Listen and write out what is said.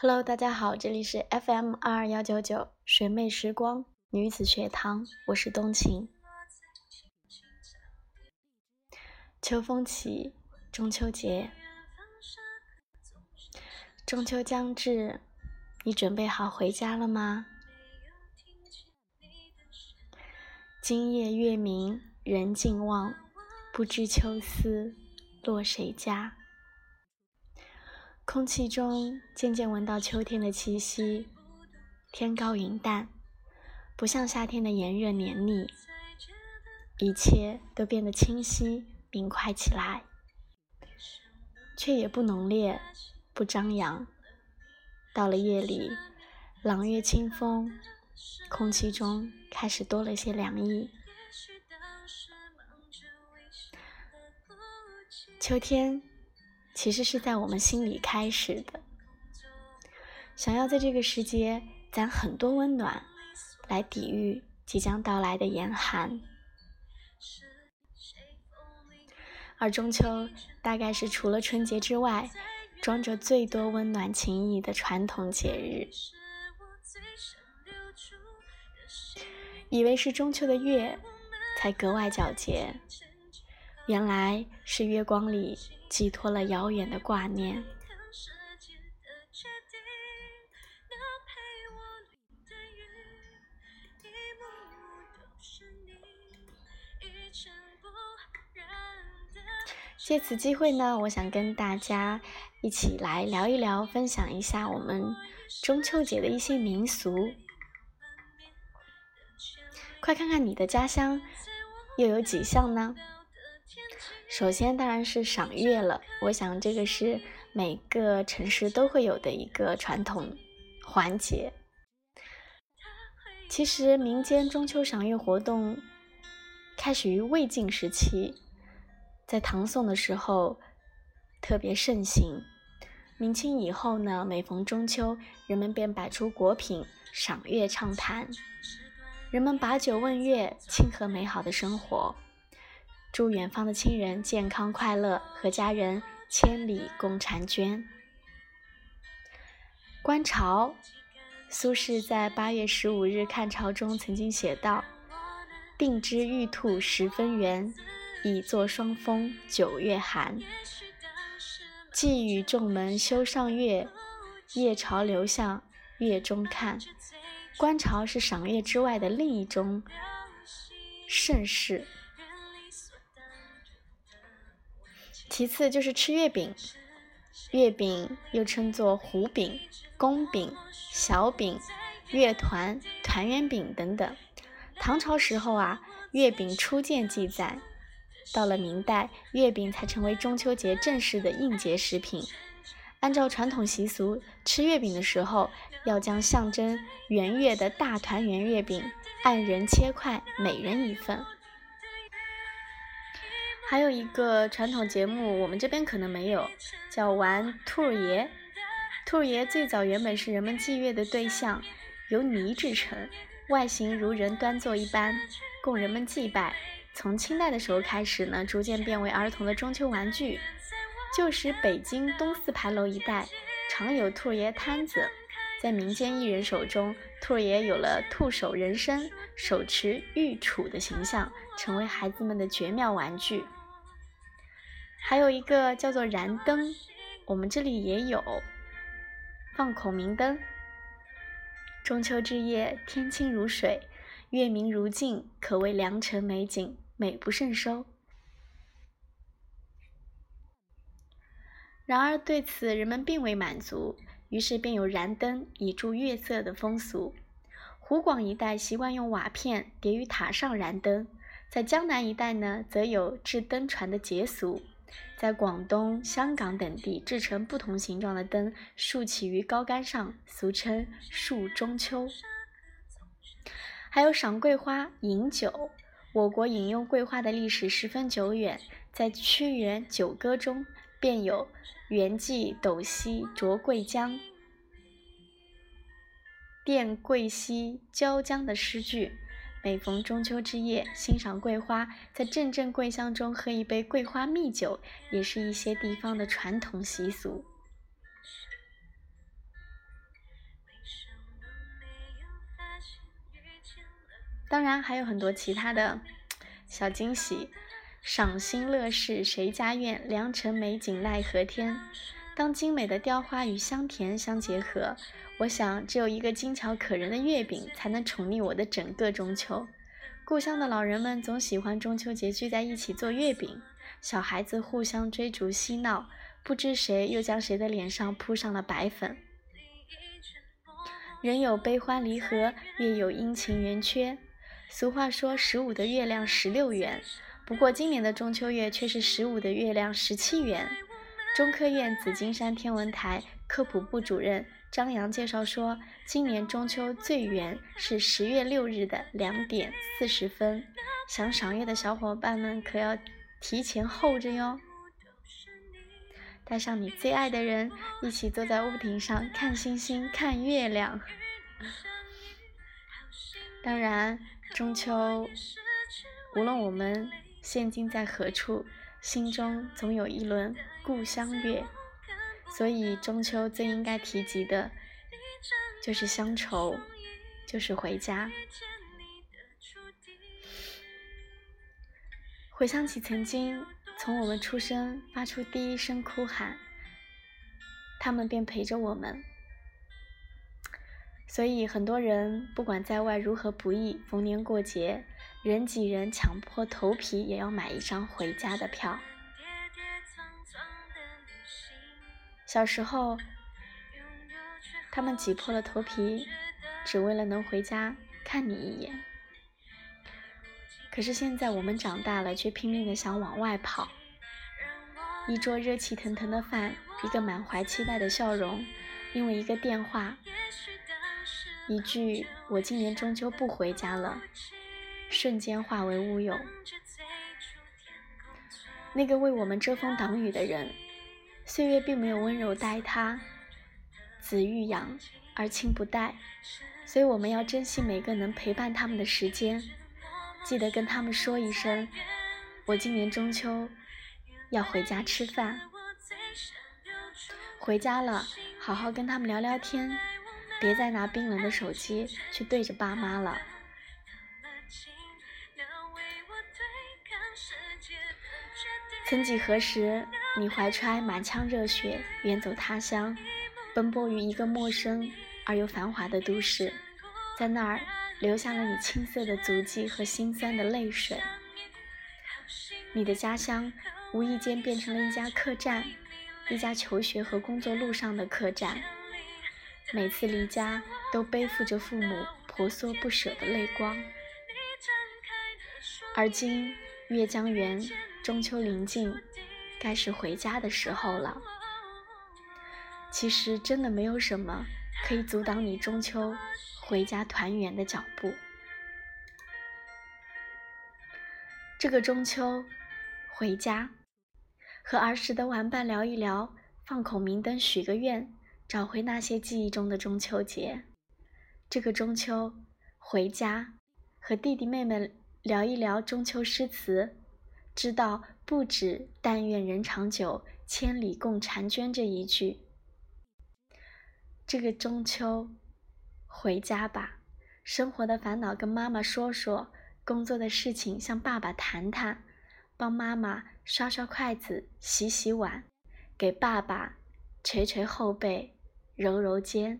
Hello，大家好，这里是 FM 二二幺九九水妹时光女子学堂，我是冬晴。秋风起，中秋节，中秋将至，你准备好回家了吗？今夜月明人尽望，不知秋思落谁家。空气中渐渐闻到秋天的气息，天高云淡，不像夏天的炎热黏腻，一切都变得清晰明快起来，却也不浓烈，不张扬。到了夜里，朗月清风，空气中开始多了些凉意。秋天。其实是在我们心里开始的，想要在这个时节攒很多温暖，来抵御即将到来的严寒。而中秋大概是除了春节之外，装着最多温暖情谊的传统节日。以为是中秋的月才格外皎洁，原来是月光里。寄托了遥远的挂念。借此机会呢，我想跟大家一起来聊一聊，分享一下我们中秋节的一些民俗。快看看你的家乡又有几项呢？首先当然是赏月了，我想这个是每个城市都会有的一个传统环节。其实民间中秋赏月活动开始于魏晋时期，在唐宋的时候特别盛行。明清以后呢，每逢中秋，人们便摆出果品赏月畅谈，人们把酒问月，庆贺美好的生活。祝远方的亲人健康快乐，和家人千里共婵娟。观潮，苏轼在八月十五日看潮中曾经写道：“定知玉兔十分圆，已作霜风九月寒。寄与众门休上月，夜潮流向月中看。”观潮是赏月之外的另一种盛事。其次就是吃月饼，月饼又称作糊饼、宫饼、小饼、月团、团圆饼等等。唐朝时候啊，月饼初见记载，到了明代，月饼才成为中秋节正式的应节食品。按照传统习俗，吃月饼的时候，要将象征圆月的大团圆月饼按人切块，每人一份。还有一个传统节目，我们这边可能没有，叫玩兔儿爷。兔儿爷最早原本是人们祭月的对象，由泥制成，外形如人端坐一般，供人们祭拜。从清代的时候开始呢，逐渐变为儿童的中秋玩具。旧时北京东四牌楼一带常有兔爷摊子，在民间艺人手中，兔爷有了兔首人身、手持玉杵的形象，成为孩子们的绝妙玩具。还有一个叫做燃灯，我们这里也有放孔明灯。中秋之夜，天清如水，月明如镜，可谓良辰美景，美不胜收。然而对此人们并未满足，于是便有燃灯以助月色的风俗。湖广一带习惯用瓦片叠于塔上燃灯，在江南一带呢，则有制灯船的节俗。在广东、香港等地制成不同形状的灯，竖起于高杆上，俗称“竖中秋”。还有赏桂花、饮酒。我国饮用桂花的历史十分久远，在屈原《九歌》中便有“元季斗兮酌桂浆，奠桂溪椒浆”的诗句。每逢中秋之夜，欣赏桂花，在阵阵桂香中喝一杯桂花蜜酒，也是一些地方的传统习俗。当然还有很多其他的小惊喜，赏心乐事谁家院？良辰美景奈何天？当精美的雕花与香甜相结合，我想只有一个精巧可人的月饼才能宠溺我的整个中秋。故乡的老人们总喜欢中秋节聚在一起做月饼，小孩子互相追逐嬉闹，不知谁又将谁的脸上铺上了白粉。人有悲欢离合，月有阴晴圆缺。俗话说：“十五的月亮十六圆。”不过今年的中秋月却是十五的月亮十七圆。中科院紫金山天文台科普部主任张扬介绍说，今年中秋最圆是十月六日的两点四十分。想赏月的小伙伴们可要提前候着哟。带上你最爱的人，一起坐在屋顶上看星星、看月亮。当然。中秋，无论我们现今在何处，心中总有一轮故乡月。所以中秋最应该提及的，就是乡愁，就是回家。回想起曾经从我们出生发出第一声哭喊，他们便陪着我们。所以，很多人不管在外如何不易，逢年过节，人挤人，抢破头皮也要买一张回家的票。小时候，他们挤破了头皮，只为了能回家看你一眼。可是现在我们长大了，却拼命的想往外跑。一桌热气腾腾的饭，一个满怀期待的笑容，因为一个电话。一句“我今年中秋不回家了”，瞬间化为乌有。那个为我们遮风挡雨的人，岁月并没有温柔待他。子欲养而亲不待，所以我们要珍惜每个能陪伴他们的时间。记得跟他们说一声：“我今年中秋要回家吃饭。”回家了，好好跟他们聊聊天。别再拿冰冷的手机去对着爸妈了。曾几何时，你怀揣满腔热血，远走他乡，奔波于一个陌生而又繁华的都市，在那儿留下了你青涩的足迹和心酸的泪水。你的家乡无意间变成了一家客栈，一家求学和工作路上的客栈。每次离家，都背负着父母婆娑不舍的泪光。而今月将圆，中秋临近，该是回家的时候了。其实，真的没有什么可以阻挡你中秋回家团圆的脚步。这个中秋，回家，和儿时的玩伴聊一聊，放孔明灯许个愿。找回那些记忆中的中秋节，这个中秋回家，和弟弟妹妹聊一聊中秋诗词，知道不止“但愿人长久，千里共婵娟”这一句。这个中秋回家吧，生活的烦恼跟妈妈说说，工作的事情向爸爸谈谈，帮妈妈刷刷筷子、洗洗碗，给爸爸捶捶后背。揉揉肩。